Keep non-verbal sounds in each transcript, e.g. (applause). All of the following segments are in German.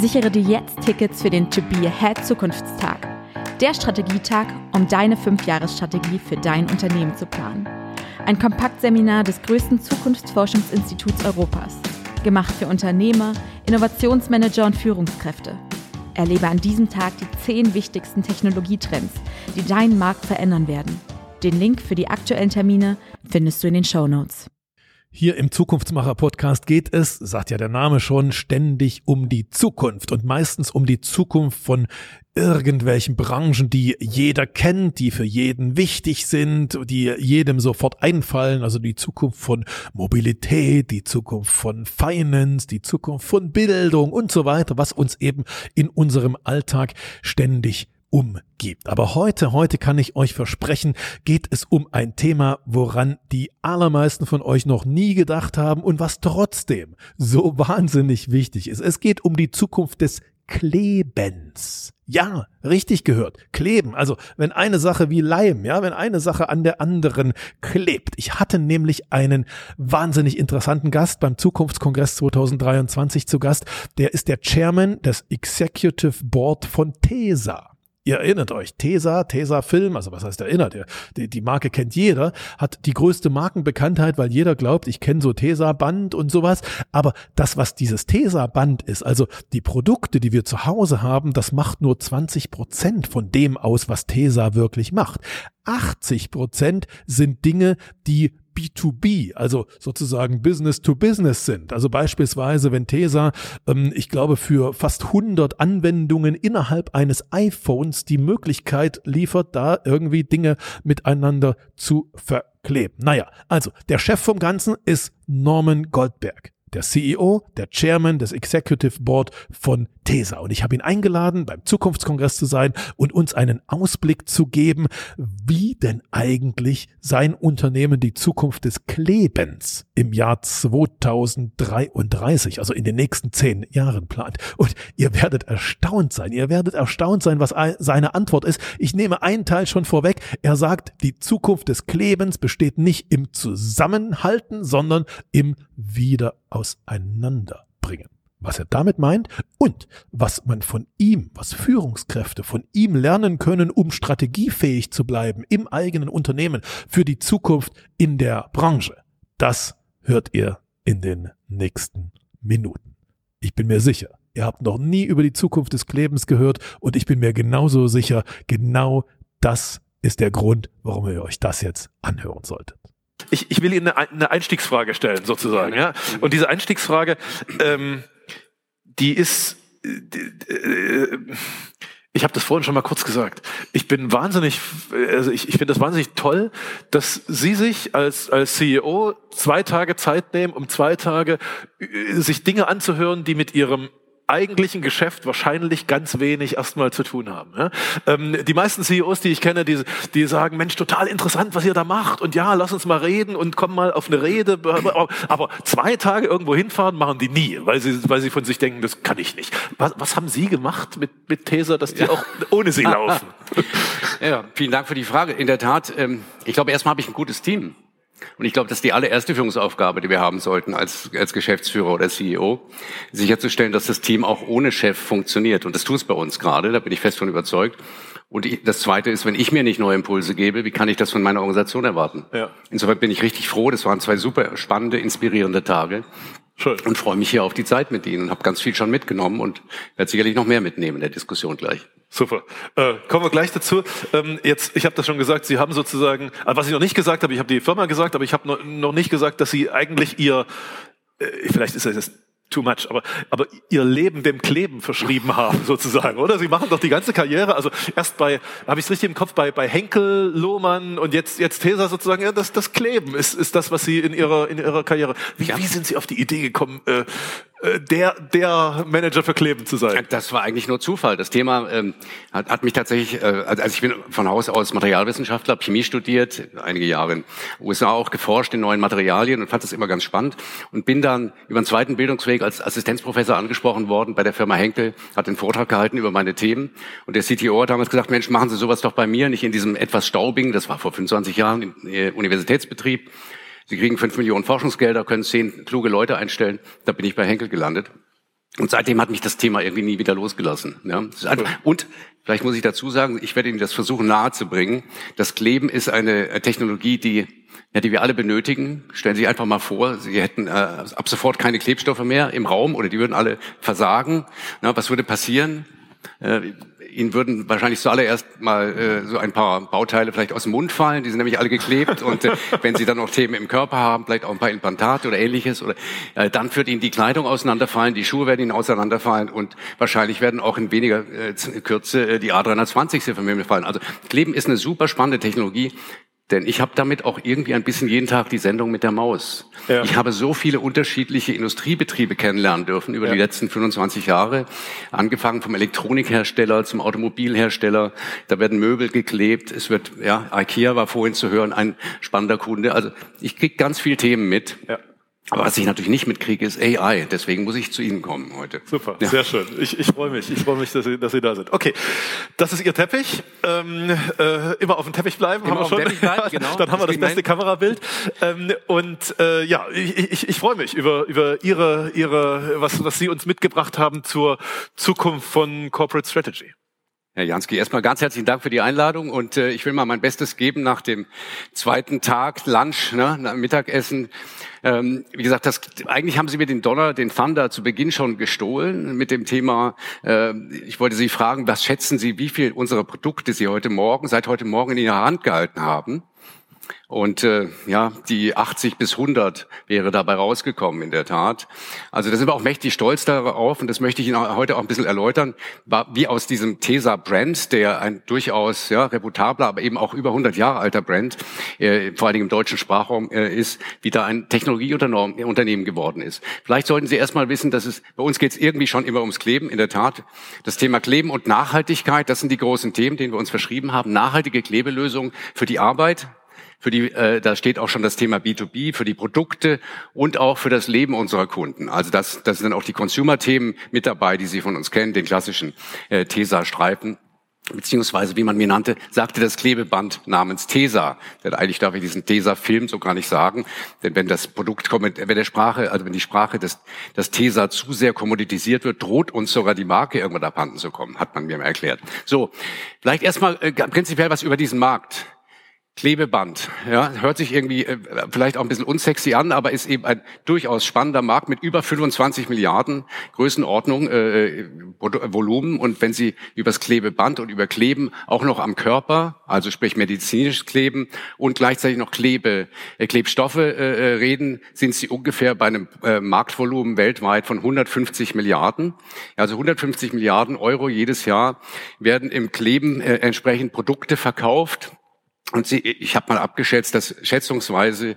Sichere dir jetzt Tickets für den To Be Ahead Zukunftstag. Der Strategietag, um deine 5-Jahres-Strategie für dein Unternehmen zu planen. Ein Kompaktseminar des größten Zukunftsforschungsinstituts Europas. Gemacht für Unternehmer, Innovationsmanager und Führungskräfte. Erlebe an diesem Tag die 10 wichtigsten Technologietrends, die deinen Markt verändern werden. Den Link für die aktuellen Termine findest du in den Show Notes. Hier im Zukunftsmacher Podcast geht es, sagt ja der Name schon, ständig um die Zukunft und meistens um die Zukunft von irgendwelchen Branchen, die jeder kennt, die für jeden wichtig sind, die jedem sofort einfallen, also die Zukunft von Mobilität, die Zukunft von Finance, die Zukunft von Bildung und so weiter, was uns eben in unserem Alltag ständig umgibt. Aber heute, heute kann ich euch versprechen, geht es um ein Thema, woran die allermeisten von euch noch nie gedacht haben und was trotzdem so wahnsinnig wichtig ist. Es geht um die Zukunft des Klebens. Ja, richtig gehört. Kleben. Also, wenn eine Sache wie Leim, ja, wenn eine Sache an der anderen klebt. Ich hatte nämlich einen wahnsinnig interessanten Gast beim Zukunftskongress 2023 zu Gast. Der ist der Chairman des Executive Board von TESA. Ihr erinnert euch, Tesa, Tesa Film, also was heißt erinnert? Die, die Marke kennt jeder, hat die größte Markenbekanntheit, weil jeder glaubt, ich kenne so Tesa Band und sowas. Aber das, was dieses Tesa Band ist, also die Produkte, die wir zu Hause haben, das macht nur 20 Prozent von dem aus, was Tesa wirklich macht. 80 Prozent sind Dinge, die B2B, also sozusagen Business to Business sind. Also beispielsweise, wenn Tesa, ähm, ich glaube, für fast 100 Anwendungen innerhalb eines iPhones die Möglichkeit liefert, da irgendwie Dinge miteinander zu verkleben. Naja, also der Chef vom Ganzen ist Norman Goldberg der CEO, der Chairman des Executive Board von TESA. Und ich habe ihn eingeladen, beim Zukunftskongress zu sein und uns einen Ausblick zu geben, wie denn eigentlich sein Unternehmen die Zukunft des Klebens im Jahr 2033, also in den nächsten zehn Jahren plant. Und ihr werdet erstaunt sein. Ihr werdet erstaunt sein, was seine Antwort ist. Ich nehme einen Teil schon vorweg. Er sagt, die Zukunft des Klebens besteht nicht im Zusammenhalten, sondern im Wieder auseinanderbringen. Was er damit meint und was man von ihm, was Führungskräfte von ihm lernen können, um strategiefähig zu bleiben im eigenen Unternehmen für die Zukunft in der Branche. Das hört ihr in den nächsten Minuten. Ich bin mir sicher, ihr habt noch nie über die Zukunft des Klebens gehört und ich bin mir genauso sicher, genau das ist der Grund, warum ihr euch das jetzt anhören solltet ich, ich will Ihnen eine, Einstiegsfrage stellen, sozusagen. Ja? Und diese Einstiegsfrage, ähm, die ist, äh, ich habe das vorhin schon mal kurz gesagt. Ich bin wahnsinnig, also ich, ich finde das wahnsinnig toll, dass Sie sich als, als CEO zwei Tage Zeit nehmen, um zwei Tage äh, sich Dinge anzuhören, die mit Ihrem eigentlichen Geschäft wahrscheinlich ganz wenig erstmal zu tun haben. Ja? Ähm, die meisten CEOs, die ich kenne, die, die sagen, Mensch, total interessant, was ihr da macht und ja, lass uns mal reden und komm mal auf eine Rede. Aber zwei Tage irgendwo hinfahren machen die nie, weil sie, weil sie von sich denken, das kann ich nicht. Was, was haben Sie gemacht mit, mit Tesa, dass die ja. auch ohne Sie (laughs) laufen? ja, vielen Dank für die Frage. In der Tat, ähm, ich glaube, erstmal habe ich ein gutes Team. Und ich glaube, das ist die allererste Führungsaufgabe, die wir haben sollten als, als Geschäftsführer oder CEO, sicherzustellen, dass das Team auch ohne Chef funktioniert. Und das tut es bei uns gerade, da bin ich fest von überzeugt. Und das Zweite ist, wenn ich mir nicht neue Impulse gebe, wie kann ich das von meiner Organisation erwarten? Ja. Insofern bin ich richtig froh. Das waren zwei super spannende, inspirierende Tage. Schön. Und freue mich hier auf die Zeit mit Ihnen und habe ganz viel schon mitgenommen und werde sicherlich noch mehr mitnehmen in der Diskussion gleich. Super. Äh, kommen wir gleich dazu. Ähm, jetzt, ich habe das schon gesagt, Sie haben sozusagen, also was ich noch nicht gesagt habe, ich habe die Firma gesagt, aber ich habe noch, noch nicht gesagt, dass Sie eigentlich Ihr, äh, vielleicht ist das too much, aber, aber ihr Leben dem Kleben verschrieben (laughs) haben, sozusagen, oder? Sie machen doch die ganze Karriere, also erst bei, habe ich es richtig im Kopf, bei, bei Henkel, Lohmann und jetzt, jetzt Tesa sozusagen, ja, das, das Kleben ist, ist das, was Sie in Ihrer, in Ihrer Karriere, wie, wie sind Sie auf die Idee gekommen, äh, äh, der, der Manager für Kleben zu sein? Das war eigentlich nur Zufall. Das Thema ähm, hat, hat mich tatsächlich, äh, also ich bin von Haus aus Materialwissenschaftler, Chemie studiert, einige Jahre in den USA auch geforscht in neuen Materialien und fand das immer ganz spannend und bin dann über einen zweiten Bildungsweg als Assistenzprofessor angesprochen worden bei der Firma Henkel, hat den Vortrag gehalten über meine Themen und der CTO hat damals gesagt, Mensch, machen Sie sowas doch bei mir, nicht in diesem etwas staubigen, das war vor 25 Jahren, äh, Universitätsbetrieb, Sie kriegen fünf Millionen Forschungsgelder, können zehn kluge Leute einstellen. Da bin ich bei Henkel gelandet. Und seitdem hat mich das Thema irgendwie nie wieder losgelassen. Ja. Und vielleicht muss ich dazu sagen, ich werde Ihnen das versuchen nahezubringen. Das Kleben ist eine Technologie, die ja, die wir alle benötigen. Stellen Sie sich einfach mal vor, Sie hätten äh, ab sofort keine Klebstoffe mehr im Raum oder die würden alle versagen. Na, was würde passieren? Äh, Ihnen würden wahrscheinlich zuallererst mal äh, so ein paar Bauteile vielleicht aus dem Mund fallen, die sind nämlich alle geklebt. Und äh, (laughs) wenn Sie dann noch Themen im Körper haben, vielleicht auch ein paar Implantate oder ähnliches, oder äh, dann wird Ihnen die Kleidung auseinanderfallen, die Schuhe werden Ihnen auseinanderfallen und wahrscheinlich werden auch in weniger äh, Kürze äh, die A320 von mir fallen. Also Kleben ist eine super spannende Technologie, denn ich habe damit auch irgendwie ein bisschen jeden Tag die Sendung mit der Maus. Ja. Ich habe so viele unterschiedliche Industriebetriebe kennenlernen dürfen über ja. die letzten 25 Jahre. Angefangen vom Elektronikhersteller zum Automobilhersteller. Da werden Möbel geklebt. Es wird, ja, IKEA war vorhin zu hören, ein spannender Kunde. Also ich krieg ganz viele Themen mit. Ja. Aber was ich natürlich nicht mitkriege, ist AI. Deswegen muss ich zu Ihnen kommen heute. Super, ja. sehr schön. Ich, ich freue mich. Ich freue mich, dass Sie, dass Sie da sind. Okay, das ist Ihr Teppich. Ähm, äh, immer auf dem Teppich bleiben. Immer haben wir schon. Teppich bleiben, (laughs) genau. Dann haben wir das beste Kamerabild. Ähm, und äh, ja, ich, ich, ich freue mich über, über Ihre, Ihre, was, was Sie uns mitgebracht haben zur Zukunft von Corporate Strategy. Herr Jansky, erstmal ganz herzlichen Dank für die Einladung und äh, ich will mal mein Bestes geben nach dem zweiten Tag Lunch, ne, Mittagessen. Ähm, wie gesagt, das, eigentlich haben Sie mir den Donner, den Thunder zu Beginn schon gestohlen mit dem Thema. Äh, ich wollte Sie fragen, was schätzen Sie, wie viel unserer Produkte Sie heute Morgen, seit heute Morgen in Ihrer Hand gehalten haben? Und äh, ja, die 80 bis 100 wäre dabei rausgekommen in der Tat. Also da sind wir auch mächtig stolz darauf und das möchte ich Ihnen heute auch ein bisschen erläutern, wie aus diesem Tesa-Brand, der ein durchaus ja, reputabler, aber eben auch über 100 Jahre alter Brand, äh, vor allen Dingen im deutschen Sprachraum äh, ist, wie da ein Technologieunternehmen geworden ist. Vielleicht sollten Sie erstmal wissen, dass es bei uns geht es irgendwie schon immer ums Kleben. In der Tat, das Thema Kleben und Nachhaltigkeit, das sind die großen Themen, denen wir uns verschrieben haben. Nachhaltige Klebelösungen für die Arbeit, für die, äh, da steht auch schon das Thema B2B, für die Produkte und auch für das Leben unserer Kunden. Also das, das sind auch die Consumer-Themen mit dabei, die Sie von uns kennen, den klassischen äh, TESA-Streifen beziehungsweise wie man mir nannte, sagte das Klebeband namens TESA. Denn eigentlich darf ich diesen TESA-Film so gar nicht sagen, denn wenn das Produkt, wenn der Sprache, also wenn die Sprache des, das TESA zu sehr kommoditisiert wird, droht uns sogar die Marke irgendwann abhanden zu kommen, hat man mir erklärt. So, vielleicht erstmal äh, prinzipiell was über diesen Markt. Klebeband, ja, hört sich irgendwie äh, vielleicht auch ein bisschen unsexy an, aber ist eben ein durchaus spannender Markt mit über 25 Milliarden Größenordnung, äh, äh, Volumen. Und wenn Sie übers Klebeband und über Kleben auch noch am Körper, also sprich medizinisches Kleben und gleichzeitig noch Klebe, äh, Klebstoffe äh, äh reden, sind Sie ungefähr bei einem äh, Marktvolumen weltweit von 150 Milliarden. Also 150 Milliarden Euro jedes Jahr werden im Kleben äh, entsprechend Produkte verkauft und sie, ich habe mal abgeschätzt, dass schätzungsweise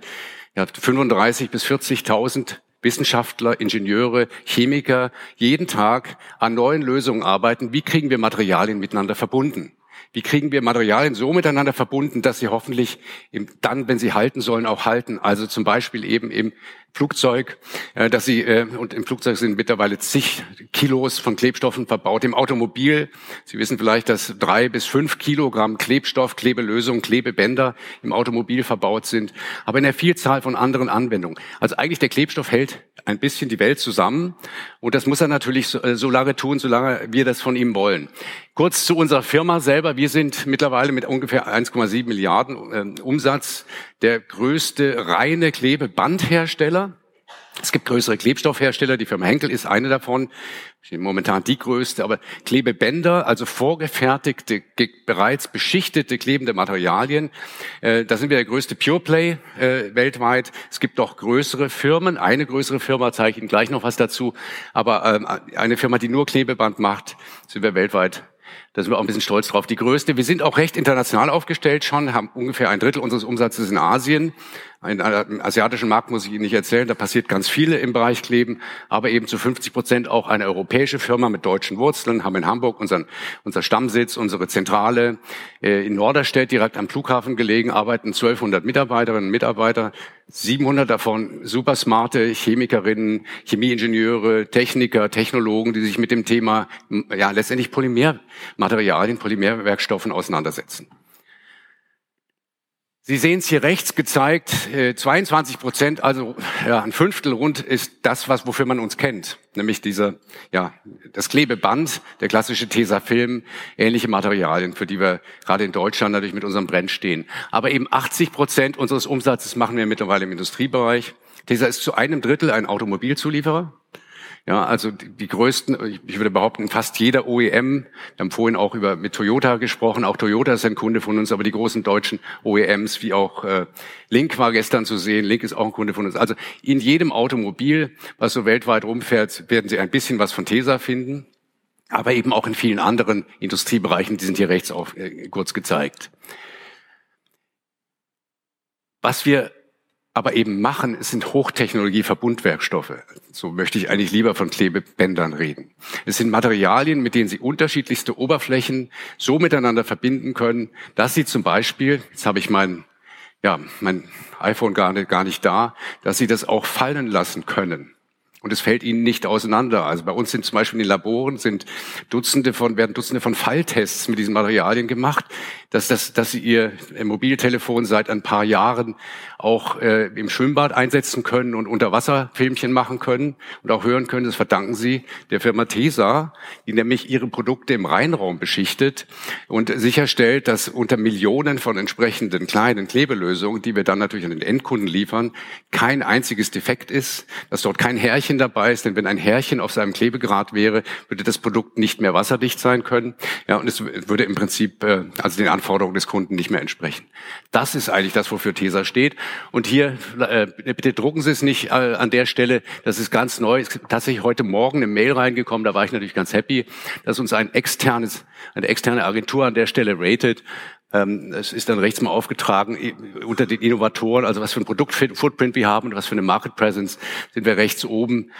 ja, 35 bis 40.000 Wissenschaftler, Ingenieure, Chemiker jeden Tag an neuen Lösungen arbeiten. Wie kriegen wir Materialien miteinander verbunden? Wie kriegen wir Materialien so miteinander verbunden, dass sie hoffentlich im, dann, wenn sie halten sollen, auch halten? Also zum Beispiel eben im Flugzeug, äh, dass sie äh, und im Flugzeug sind mittlerweile zig Kilos von Klebstoffen verbaut. Im Automobil, Sie wissen vielleicht, dass drei bis fünf Kilogramm Klebstoff, Klebelösung, Klebebänder im Automobil verbaut sind, aber in der Vielzahl von anderen Anwendungen. Also eigentlich der Klebstoff hält ein bisschen die Welt zusammen. Und das muss er natürlich so, äh, so lange tun, solange wir das von ihm wollen. Kurz zu unserer Firma selber. Wir sind mittlerweile mit ungefähr 1,7 Milliarden äh, Umsatz der größte reine Klebebandhersteller. Es gibt größere Klebstoffhersteller, die Firma Henkel ist eine davon, momentan die größte, aber Klebebänder, also vorgefertigte, bereits beschichtete klebende Materialien, äh, da sind wir der größte Pure Play äh, weltweit. Es gibt auch größere Firmen, eine größere Firma, zeige ich Ihnen gleich noch was dazu, aber ähm, eine Firma, die nur Klebeband macht, sind wir weltweit da sind wir auch ein bisschen stolz drauf. Die größte. Wir sind auch recht international aufgestellt schon, haben ungefähr ein Drittel unseres Umsatzes in Asien. Im asiatischen Markt muss ich Ihnen nicht erzählen, da passiert ganz viele im Bereich Kleben, aber eben zu 50 Prozent auch eine europäische Firma mit deutschen Wurzeln, haben in Hamburg unseren, unser Stammsitz, unsere Zentrale. Äh, in Norderstedt, direkt am Flughafen gelegen, arbeiten 1200 Mitarbeiterinnen und Mitarbeiter, 700 davon super smarte Chemikerinnen, Chemieingenieure, Techniker, Technologen, die sich mit dem Thema, ja, letztendlich Polymermaterialien, Polymerwerkstoffen auseinandersetzen. Sie sehen es hier rechts gezeigt, 22 äh, Prozent, also ja, ein Fünftel rund ist das, was wofür man uns kennt, nämlich diese, ja, das Klebeband, der klassische Tesafilm, ähnliche Materialien, für die wir gerade in Deutschland natürlich mit unserem Brenn stehen. Aber eben 80 Prozent unseres Umsatzes machen wir mittlerweile im Industriebereich. Tesa ist zu einem Drittel ein Automobilzulieferer. Ja, also die, größten, ich würde behaupten, fast jeder OEM, wir haben vorhin auch über mit Toyota gesprochen, auch Toyota ist ein Kunde von uns, aber die großen deutschen OEMs, wie auch äh, Link war gestern zu sehen, Link ist auch ein Kunde von uns. Also in jedem Automobil, was so weltweit rumfährt, werden Sie ein bisschen was von Tesa finden, aber eben auch in vielen anderen Industriebereichen, die sind hier rechts auf, äh, kurz gezeigt. Was wir aber eben machen, es sind Hochtechnologie-Verbundwerkstoffe. So möchte ich eigentlich lieber von Klebebändern reden. Es sind Materialien, mit denen Sie unterschiedlichste Oberflächen so miteinander verbinden können, dass Sie zum Beispiel, jetzt habe ich mein, ja, mein iPhone gar nicht, gar nicht da, dass Sie das auch fallen lassen können. Und es fällt ihnen nicht auseinander. Also bei uns sind zum Beispiel in den Laboren sind Dutzende von, werden Dutzende von Falltests mit diesen Materialien gemacht, dass, dass, dass sie ihr Mobiltelefon seit ein paar Jahren auch äh, im Schwimmbad einsetzen können und Unterwasserfilmchen machen können und auch hören können. Das verdanken sie der Firma TESA, die nämlich ihre Produkte im Rheinraum beschichtet und sicherstellt, dass unter Millionen von entsprechenden kleinen Klebelösungen, die wir dann natürlich an den Endkunden liefern, kein einziges Defekt ist, dass dort kein Härchen dabei ist, denn wenn ein Härchen auf seinem Klebegrad wäre, würde das Produkt nicht mehr wasserdicht sein können. Ja, und es würde im Prinzip äh, also den Anforderungen des Kunden nicht mehr entsprechen. Das ist eigentlich das, wofür TESA steht. Und hier, äh, bitte drucken Sie es nicht äh, an der Stelle, das ist ganz neu. Es ist tatsächlich heute Morgen eine Mail reingekommen, da war ich natürlich ganz happy, dass uns ein externes, eine externe Agentur an der Stelle rated. Ähm, es ist dann rechts mal aufgetragen, unter den Innovatoren, also was für ein Produktfootprint wir haben und was für eine Market Presence, sind wir rechts oben.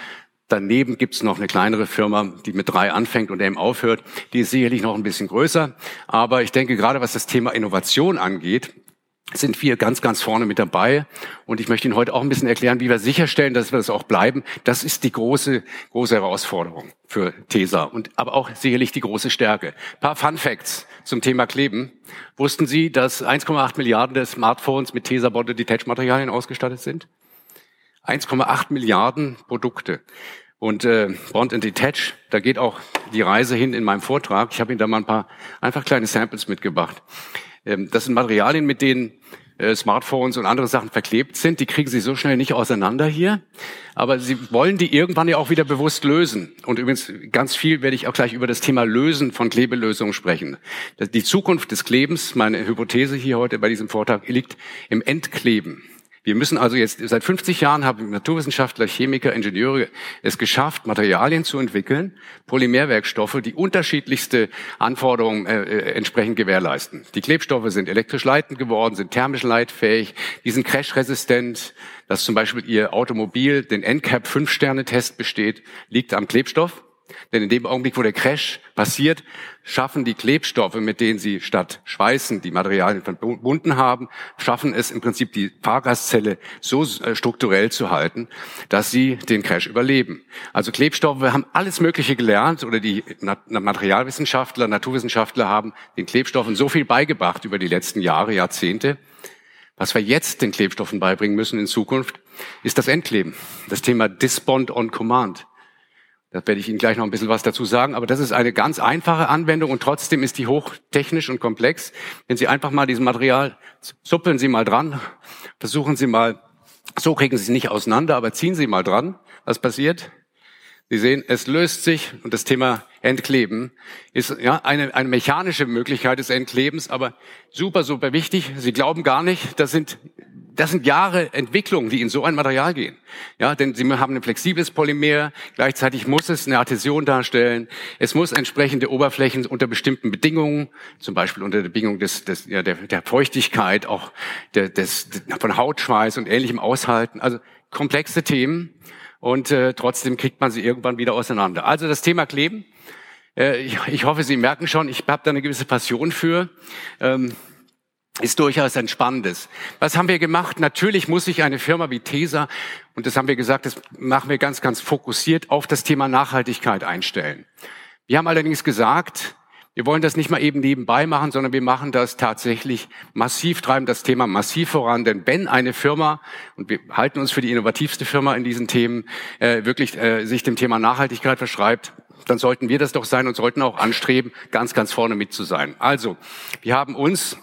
Daneben gibt's noch eine kleinere Firma, die mit drei anfängt und eben aufhört. Die ist sicherlich noch ein bisschen größer. Aber ich denke, gerade was das Thema Innovation angeht, sind wir ganz, ganz vorne mit dabei. Und ich möchte Ihnen heute auch ein bisschen erklären, wie wir sicherstellen, dass wir das auch bleiben. Das ist die große, große Herausforderung für TESA und aber auch sicherlich die große Stärke. Ein paar Fun Facts zum Thema Kleben. Wussten Sie, dass 1,8 Milliarden der Smartphones mit TESA Bonded Detach Materialien ausgestattet sind? 1,8 Milliarden Produkte. Und äh, Bond and Detach, da geht auch die Reise hin in meinem Vortrag. Ich habe Ihnen da mal ein paar einfach kleine Samples mitgebracht. Ähm, das sind Materialien, mit denen äh, Smartphones und andere Sachen verklebt sind. Die kriegen Sie so schnell nicht auseinander hier. Aber Sie wollen die irgendwann ja auch wieder bewusst lösen. Und übrigens, ganz viel werde ich auch gleich über das Thema Lösen von Klebelösungen sprechen. Die Zukunft des Klebens, meine Hypothese hier heute bei diesem Vortrag, liegt im Entkleben. Wir müssen also jetzt, seit 50 Jahren haben Naturwissenschaftler, Chemiker, Ingenieure es geschafft, Materialien zu entwickeln, Polymerwerkstoffe, die unterschiedlichste Anforderungen äh, äh, entsprechend gewährleisten. Die Klebstoffe sind elektrisch leitend geworden, sind thermisch leitfähig, die sind crashresistent. Dass zum Beispiel Ihr Automobil den NCAP 5-Sterne-Test besteht, liegt am Klebstoff. Denn in dem Augenblick, wo der Crash passiert, schaffen die Klebstoffe, mit denen sie statt Schweißen die Materialien verbunden haben, schaffen es im Prinzip die Fahrgastzelle so äh, strukturell zu halten, dass sie den Crash überleben. Also Klebstoffe, wir haben alles Mögliche gelernt oder die Materialwissenschaftler, Naturwissenschaftler haben den Klebstoffen so viel beigebracht über die letzten Jahre, Jahrzehnte. Was wir jetzt den Klebstoffen beibringen müssen in Zukunft, ist das Endkleben. Das Thema Disbond on Command. Da werde ich Ihnen gleich noch ein bisschen was dazu sagen. Aber das ist eine ganz einfache Anwendung und trotzdem ist die hochtechnisch und komplex. Wenn Sie einfach mal dieses Material, zuppeln Sie mal dran, versuchen Sie mal, so kriegen Sie es nicht auseinander, aber ziehen Sie mal dran. Was passiert? Sie sehen, es löst sich und das Thema Entkleben ist ja eine, eine mechanische Möglichkeit des Entklebens, aber super, super wichtig. Sie glauben gar nicht, das sind das sind Jahre Entwicklung, die in so ein Material gehen. Ja, denn sie haben ein flexibles Polymer, gleichzeitig muss es eine Adhäsion darstellen, es muss entsprechende Oberflächen unter bestimmten Bedingungen, zum Beispiel unter der Bedingung des, des, ja, der, der Feuchtigkeit, auch der, des, von Hautschweiß und ähnlichem aushalten. Also komplexe Themen und äh, trotzdem kriegt man sie irgendwann wieder auseinander. Also das Thema Kleben. Äh, ich, ich hoffe, Sie merken schon, ich habe da eine gewisse Passion für. Ähm, ist durchaus ein spannendes. Was haben wir gemacht? Natürlich muss sich eine Firma wie TESA, und das haben wir gesagt, das machen wir ganz, ganz fokussiert, auf das Thema Nachhaltigkeit einstellen. Wir haben allerdings gesagt, Wir wollen das nicht mal eben nebenbei machen, sondern wir machen das tatsächlich massiv, treiben das Thema massiv voran. Denn wenn eine Firma, und wir halten uns für die innovativste Firma in diesen Themen, äh, wirklich äh, sich dem Thema Nachhaltigkeit verschreibt, dann sollten wir das doch sein und sollten auch anstreben, ganz, ganz vorne mit zu sein. Also, wir haben uns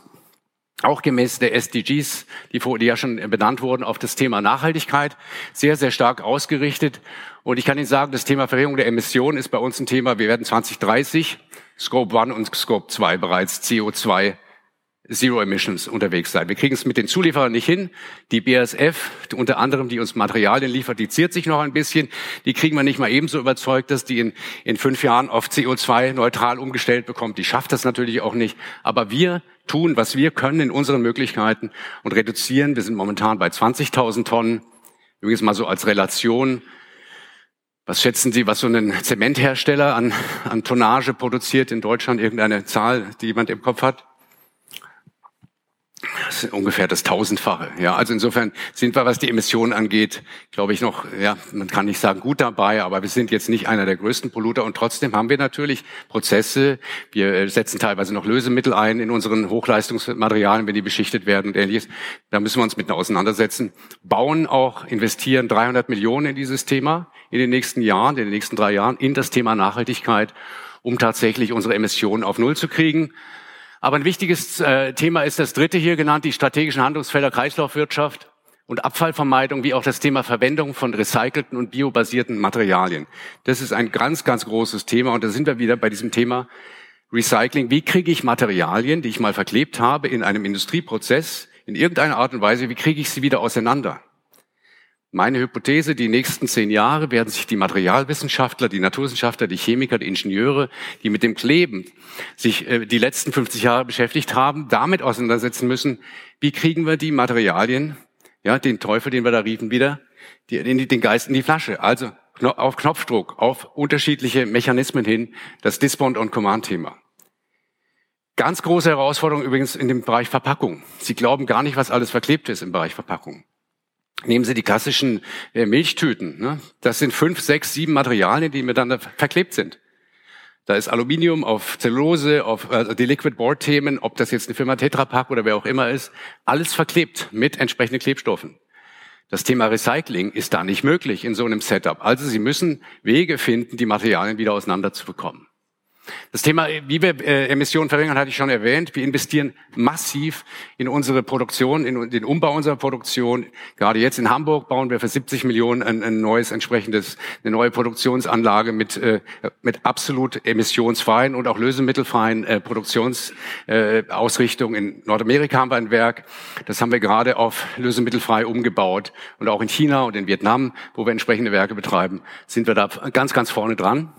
auch gemäß der SDGs, die, die ja schon benannt wurden, auf das Thema Nachhaltigkeit sehr, sehr stark ausgerichtet. Und ich kann Ihnen sagen, das Thema Verringerung der Emissionen ist bei uns ein Thema. Wir werden 2030 Scope 1 und Scope 2 bereits CO2 Zero Emissions unterwegs sein. Wir kriegen es mit den Zulieferern nicht hin. Die BASF, unter anderem, die uns Materialien liefert, die ziert sich noch ein bisschen. Die kriegen wir nicht mal ebenso überzeugt, dass die in, in fünf Jahren auf CO2 neutral umgestellt bekommt. Die schafft das natürlich auch nicht. Aber wir tun, was wir können in unseren Möglichkeiten und reduzieren. Wir sind momentan bei 20.000 Tonnen. Übrigens mal so als Relation. Was schätzen Sie, was so ein Zementhersteller an, an Tonnage produziert in Deutschland? Irgendeine Zahl, die jemand im Kopf hat? Das ist ungefähr das Tausendfache. Ja, also insofern sind wir, was die Emissionen angeht, glaube ich noch, ja, man kann nicht sagen gut dabei, aber wir sind jetzt nicht einer der größten Polluter und trotzdem haben wir natürlich Prozesse. Wir äh, setzen teilweise noch Lösemittel ein in unseren Hochleistungsmaterialien, wenn die beschichtet werden und ähnliches. Da müssen wir uns mit auseinandersetzen. Bauen auch, investieren 300 Millionen in dieses Thema in den nächsten Jahren, in den nächsten drei Jahren in das Thema Nachhaltigkeit, um tatsächlich unsere Emissionen auf Null zu kriegen. Aber ein wichtiges äh, Thema ist das dritte hier genannt, die strategischen Handlungsfelder Kreislaufwirtschaft und Abfallvermeidung, wie auch das Thema Verwendung von recycelten und biobasierten Materialien. Das ist ein ganz, ganz großes Thema und da sind wir wieder bei diesem Thema Recycling. Wie kriege ich Materialien, die ich mal verklebt habe in einem Industrieprozess, in irgendeiner Art und Weise, wie kriege ich sie wieder auseinander? Meine Hypothese, die nächsten zehn Jahre werden sich die Materialwissenschaftler, die Naturwissenschaftler, die Chemiker, die Ingenieure, die mit dem Kleben sich äh, die letzten 50 Jahre beschäftigt haben, damit auseinandersetzen müssen, wie kriegen wir die Materialien, ja, den Teufel, den wir da riefen, wieder, die, den Geist in die Flasche. Also auf Knopfdruck, auf unterschiedliche Mechanismen hin, das Dispond-on-Command-Thema. Ganz große Herausforderung übrigens in dem Bereich Verpackung. Sie glauben gar nicht, was alles verklebt ist im Bereich Verpackung. Nehmen Sie die klassischen äh, Milchtüten. Ne? Das sind fünf, sechs, sieben Materialien, die miteinander verklebt sind. Da ist Aluminium auf Zellulose, auf also die Liquid Board Themen, ob das jetzt eine Firma Tetra Pak oder wer auch immer ist, alles verklebt mit entsprechenden Klebstoffen. Das Thema Recycling ist da nicht möglich in so einem Setup. Also Sie müssen Wege finden, die Materialien wieder auseinanderzubekommen. Das Thema, wie wir äh, Emissionen verringern, hatte ich schon erwähnt. Wir investieren massiv in unsere Produktion, in den Umbau unserer Produktion. Gerade jetzt in Hamburg bauen wir für 70 Millionen ein, ein neues entsprechendes, eine neue Produktionsanlage mit, äh, mit absolut emissionsfreien und auch lösemittelfreien äh, Produktionsausrichtung. Äh, in Nordamerika haben wir ein Werk. Das haben wir gerade auf lösemittelfrei umgebaut. Und auch in China und in Vietnam, wo wir entsprechende Werke betreiben, sind wir da ganz, ganz vorne dran.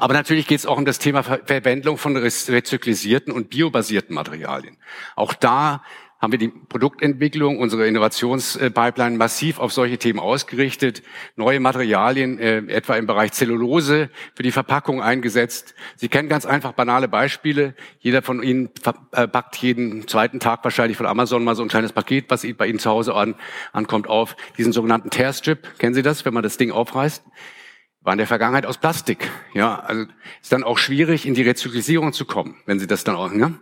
Aber natürlich geht es auch um das Thema Verwendung von rezyklisierten und biobasierten Materialien. Auch da haben wir die Produktentwicklung, unsere Innovationspipeline massiv auf solche Themen ausgerichtet, neue Materialien, äh, etwa im Bereich Zellulose, für die Verpackung eingesetzt. Sie kennen ganz einfach banale Beispiele. Jeder von Ihnen äh, packt jeden zweiten Tag wahrscheinlich von Amazon mal so ein kleines Paket, was bei Ihnen zu Hause an, ankommt, auf diesen sogenannten Tearstrip. Kennen Sie das, wenn man das Ding aufreißt? War in der Vergangenheit aus Plastik. Ja, also ist dann auch schwierig, in die Rezyklisierung zu kommen, wenn Sie das dann auch, ne?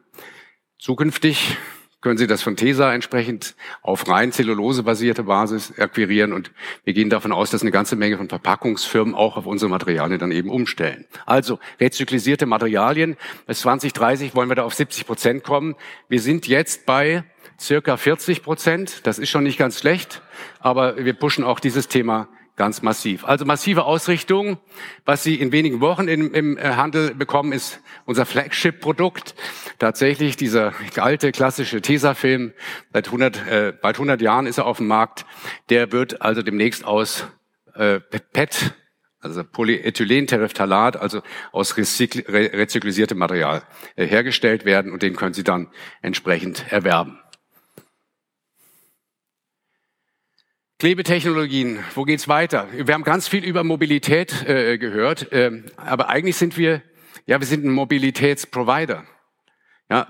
Zukünftig können Sie das von TESA entsprechend auf rein zellulosebasierte Basis akquirieren und wir gehen davon aus, dass eine ganze Menge von Verpackungsfirmen auch auf unsere Materialien dann eben umstellen. Also rezyklisierte Materialien. Bis 2030 wollen wir da auf 70 Prozent kommen. Wir sind jetzt bei circa 40 Prozent. Das ist schon nicht ganz schlecht, aber wir pushen auch dieses Thema ganz massiv. Also massive Ausrichtung. Was Sie in wenigen Wochen im, im äh, Handel bekommen, ist unser Flagship-Produkt. Tatsächlich dieser alte klassische Tesafilm, seit 100, äh, bald 100 Jahren ist er auf dem Markt. Der wird also demnächst aus äh, PET, also Polyethylentereftalat, also aus rezyklisiertem Material äh, hergestellt werden und den können Sie dann entsprechend erwerben. Klebetechnologien, wo geht's weiter? Wir haben ganz viel über Mobilität äh, gehört, äh, aber eigentlich sind wir, ja, wir sind ein Mobilitätsprovider. Ja,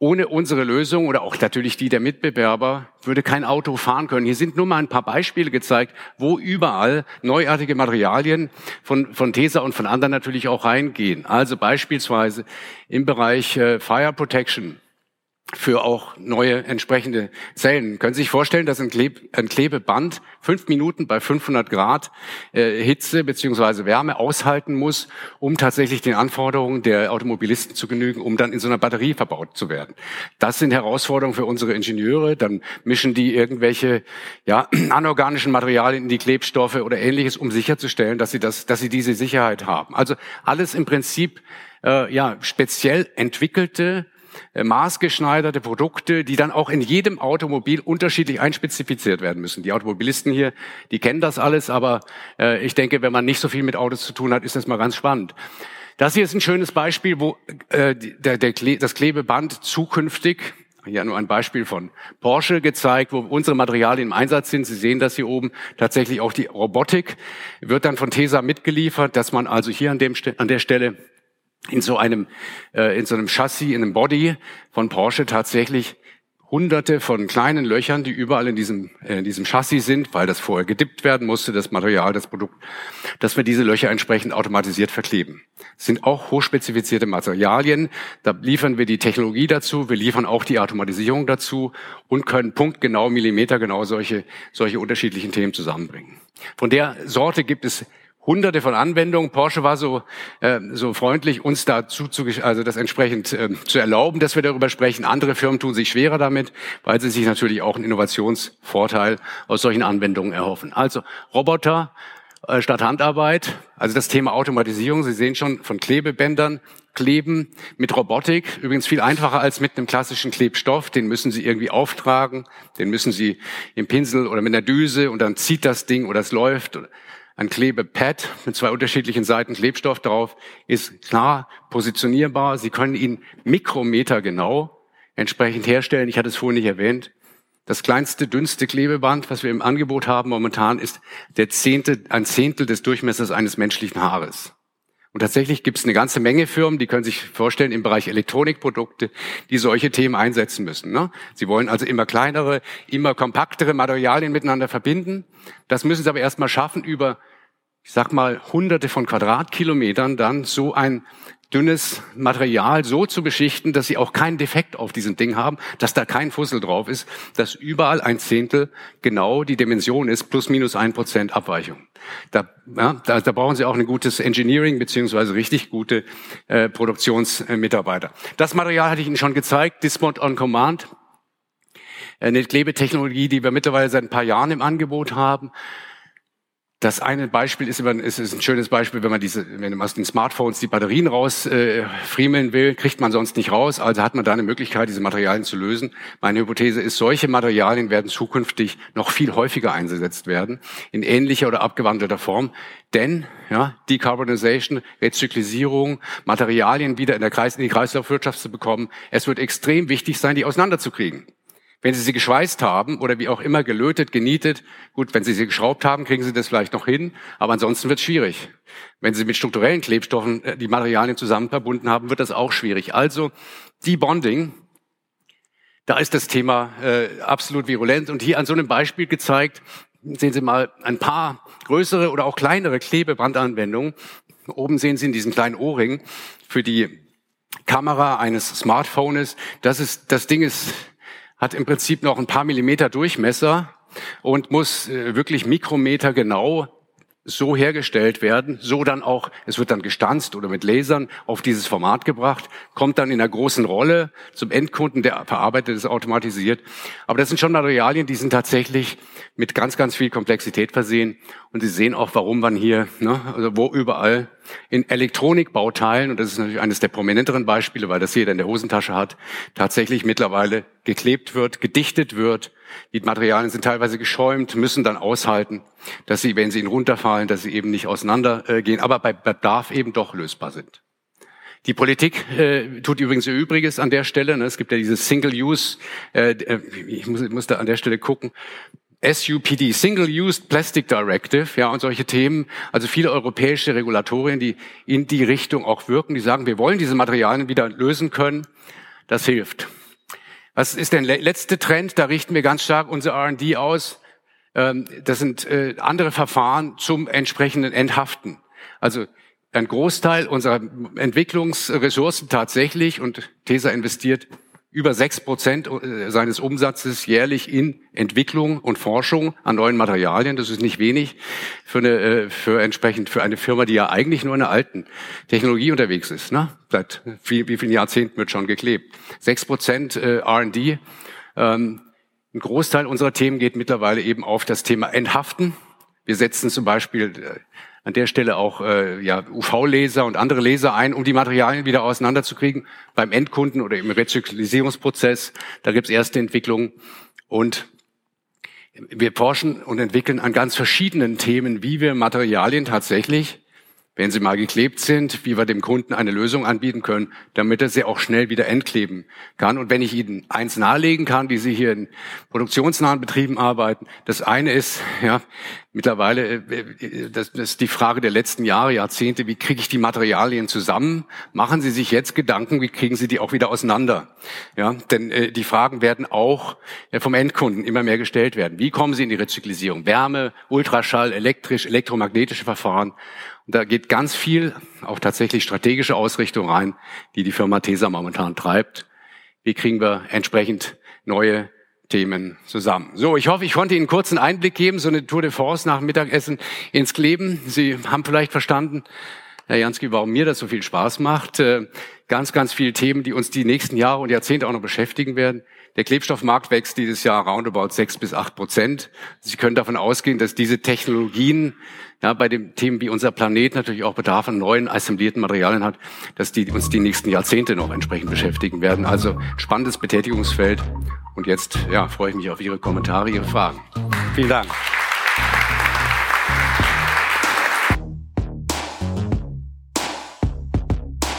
ohne unsere Lösung oder auch natürlich die der Mitbewerber würde kein Auto fahren können. Hier sind nur mal ein paar Beispiele gezeigt, wo überall neuartige Materialien von, von TESA und von anderen natürlich auch reingehen. Also beispielsweise im Bereich äh, Fire Protection für auch neue entsprechende Zellen. Können Sie sich vorstellen, dass ein, Kleb ein Klebeband fünf Minuten bei 500 Grad äh, Hitze beziehungsweise Wärme aushalten muss, um tatsächlich den Anforderungen der Automobilisten zu genügen, um dann in so einer Batterie verbaut zu werden. Das sind Herausforderungen für unsere Ingenieure. Dann mischen die irgendwelche ja, (clears throat) anorganischen Materialien in die Klebstoffe oder ähnliches, um sicherzustellen, dass sie, das, dass sie diese Sicherheit haben. Also alles im Prinzip äh, ja, speziell entwickelte maßgeschneiderte Produkte, die dann auch in jedem Automobil unterschiedlich einspezifiziert werden müssen. Die Automobilisten hier, die kennen das alles, aber äh, ich denke, wenn man nicht so viel mit Autos zu tun hat, ist das mal ganz spannend. Das hier ist ein schönes Beispiel, wo äh, der, der Kle das Klebeband zukünftig ja nur ein Beispiel von Porsche gezeigt, wo unsere Materialien im Einsatz sind. Sie sehen das hier oben. Tatsächlich auch die Robotik wird dann von TESA mitgeliefert, dass man also hier an, dem, an der Stelle in so einem, äh, in so einem Chassis, in einem Body von Porsche tatsächlich hunderte von kleinen Löchern, die überall in diesem, äh, in diesem Chassis sind, weil das vorher gedippt werden musste, das Material, das Produkt, dass wir diese Löcher entsprechend automatisiert verkleben. Das sind auch hochspezifizierte Materialien. Da liefern wir die Technologie dazu, wir liefern auch die Automatisierung dazu und können punktgenau, millimetergenau solche, solche unterschiedlichen Themen zusammenbringen. Von der Sorte gibt es hunderte von Anwendungen. Porsche war so, äh, so freundlich, uns dazu zu, also das entsprechend äh, zu erlauben, dass wir darüber sprechen. Andere Firmen tun sich schwerer damit, weil sie sich natürlich auch einen Innovationsvorteil aus solchen Anwendungen erhoffen. Also Roboter äh, statt Handarbeit, also das Thema Automatisierung. Sie sehen schon von Klebebändern, Kleben mit Robotik, übrigens viel einfacher als mit einem klassischen Klebstoff. Den müssen Sie irgendwie auftragen, den müssen Sie im Pinsel oder mit einer Düse und dann zieht das Ding oder es läuft ein Klebepad mit zwei unterschiedlichen Seiten Klebstoff drauf ist klar positionierbar. Sie können ihn Mikrometer genau entsprechend herstellen. Ich hatte es vorhin nicht erwähnt. Das kleinste, dünnste Klebeband, was wir im Angebot haben momentan, ist der Zehnte, ein Zehntel des Durchmessers eines menschlichen Haares. Und tatsächlich gibt es eine ganze Menge Firmen, die können sich vorstellen, im Bereich Elektronikprodukte, die solche Themen einsetzen müssen. Ne? Sie wollen also immer kleinere, immer kompaktere Materialien miteinander verbinden. Das müssen sie aber erstmal schaffen, über, ich sag mal, hunderte von Quadratkilometern dann so ein dünnes Material so zu beschichten, dass sie auch keinen Defekt auf diesem Ding haben, dass da kein Fussel drauf ist, dass überall ein Zehntel genau die Dimension ist, plus minus ein Prozent Abweichung. Da, ja, da, da brauchen Sie auch ein gutes Engineering beziehungsweise richtig gute äh, Produktionsmitarbeiter. Das Material hatte ich Ihnen schon gezeigt, Dismount on Command, eine Klebetechnologie, die wir mittlerweile seit ein paar Jahren im Angebot haben. Das eine Beispiel ist, ist, ist ein schönes Beispiel, wenn man diese, wenn man aus den Smartphones die Batterien rausfriemeln äh, will, kriegt man sonst nicht raus. Also hat man da eine Möglichkeit, diese Materialien zu lösen. Meine Hypothese ist, solche Materialien werden zukünftig noch viel häufiger eingesetzt werden, in ähnlicher oder abgewandelter Form. Denn ja, Decarbonization, Rezyklisierung, Materialien wieder in, der Kreis, in die Kreislaufwirtschaft zu bekommen, es wird extrem wichtig sein, die auseinanderzukriegen. Wenn Sie sie geschweißt haben oder wie auch immer gelötet, genietet, gut, wenn Sie sie geschraubt haben, kriegen Sie das vielleicht noch hin, aber ansonsten wird es schwierig. Wenn Sie mit strukturellen Klebstoffen äh, die Materialien zusammen verbunden haben, wird das auch schwierig. Also Debonding, da ist das Thema äh, absolut virulent und hier an so einem Beispiel gezeigt, sehen Sie mal ein paar größere oder auch kleinere Klebebrandanwendungen. Oben sehen Sie in diesem kleinen Ohrring für die Kamera eines Smartphones. Das ist, das Ding ist hat im Prinzip noch ein paar Millimeter Durchmesser und muss äh, wirklich Mikrometer genau so hergestellt werden, so dann auch, es wird dann gestanzt oder mit Lasern auf dieses Format gebracht, kommt dann in einer großen Rolle zum Endkunden, der verarbeitet es automatisiert. Aber das sind schon Materialien, die sind tatsächlich mit ganz, ganz viel Komplexität versehen. Und Sie sehen auch, warum man hier, ne, also wo überall in Elektronikbauteilen, und das ist natürlich eines der prominenteren Beispiele, weil das jeder in der Hosentasche hat, tatsächlich mittlerweile geklebt wird, gedichtet wird. Die Materialien sind teilweise geschäumt, müssen dann aushalten, dass sie, wenn sie ihnen runterfallen, dass sie eben nicht auseinandergehen, aber bei Bedarf eben doch lösbar sind. Die Politik äh, tut übrigens ihr Übriges an der Stelle. Ne? Es gibt ja dieses Single-Use, äh, äh ich muss, ich muss da an der Stelle gucken, SUPD, Single-Used Plastic Directive, ja, und solche Themen, also viele europäische Regulatorien, die in die Richtung auch wirken, die sagen, wir wollen diese Materialien wieder lösen können. Das hilft. Was ist der letzte Trend? Da richten wir ganz stark unser R&D aus. Ähm, das sind äh, andere Verfahren zum entsprechenden Enthaften. Also ein Großteil unserer Entwicklungsressourcen tatsächlich und TESA investiert über sechs Prozent äh, seines Umsatzes jährlich in Entwicklung und Forschung an neuen Materialien. Das ist nicht wenig für eine, äh, für entsprechend für eine Firma, die ja eigentlich nur in der alten Technologie unterwegs ist. Ne? Seit wie, wie vielen Jahrzehnten wird schon geklebt. Sechs Prozent äh, R&D. Ähm, ein Großteil unserer Themen geht mittlerweile eben auf das Thema Enthaften. Wir setzen zum Beispiel an der Stelle auch äh, ja, UV-Laser und andere Laser ein, um die Materialien wieder auseinanderzukriegen beim Endkunden oder im Rezyklisierungsprozess. Da gibt's erste Entwicklungen und wir forschen und entwickeln an ganz verschiedenen Themen, wie wir Materialien tatsächlich wenn sie mal geklebt sind, wie wir dem Kunden eine Lösung anbieten können, damit er sie auch schnell wieder entkleben kann. Und wenn ich Ihnen eins nahelegen kann, die Sie hier in produktionsnahen Betrieben arbeiten, das eine ist, ja, mittlerweile, äh, das, das ist die Frage der letzten Jahre, Jahrzehnte, wie kriege ich die Materialien zusammen? Machen Sie sich jetzt Gedanken, wie kriegen Sie die auch wieder auseinander? Ja, denn äh, die Fragen werden auch äh, vom Endkunden immer mehr gestellt werden. Wie kommen Sie in die Rezyklisierung? Wärme, Ultraschall, elektrisch, elektromagnetische Verfahren. Und da geht ganz viel, auch tatsächlich strategische Ausrichtung rein, die die Firma TESA momentan treibt. Wie kriegen wir entsprechend neue Themen zusammen. So, ich hoffe, ich konnte Ihnen einen kurzen Einblick geben, so eine Tour de Force nach Mittagessen ins Kleben. Sie haben vielleicht verstanden, Herr Jansky, warum mir das so viel Spaß macht. Äh, ganz, ganz viele Themen, die uns die nächsten Jahre und Jahrzehnte auch noch beschäftigen werden. Der Klebstoffmarkt wächst dieses Jahr roundabout sechs bis acht Prozent. Sie können davon ausgehen, dass diese Technologien ja, bei den Themen wie unser Planet natürlich auch Bedarf an neuen assemblierten Materialien hat, dass die uns die nächsten Jahrzehnte noch entsprechend beschäftigen werden. Also spannendes Betätigungsfeld. Und jetzt ja, freue ich mich auf Ihre Kommentare, Ihre Fragen. Vielen Dank.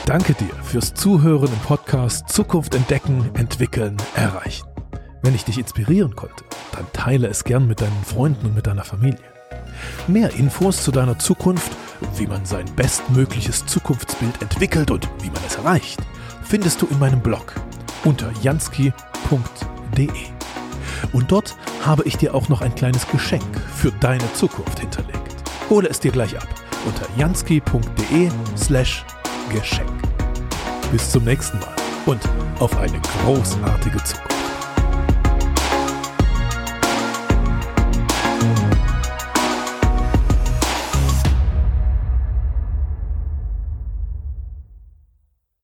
Danke dir fürs Zuhören im Podcast Zukunft entdecken, entwickeln, erreichen. Wenn ich dich inspirieren konnte, dann teile es gern mit deinen Freunden und mit deiner Familie. Mehr Infos zu deiner Zukunft, wie man sein bestmögliches Zukunftsbild entwickelt und wie man es erreicht, findest du in meinem Blog unter jansky.de. Und dort habe ich dir auch noch ein kleines Geschenk für deine Zukunft hinterlegt. Hole es dir gleich ab unter jansky.de slash Geschenk. Bis zum nächsten Mal und auf eine großartige Zukunft.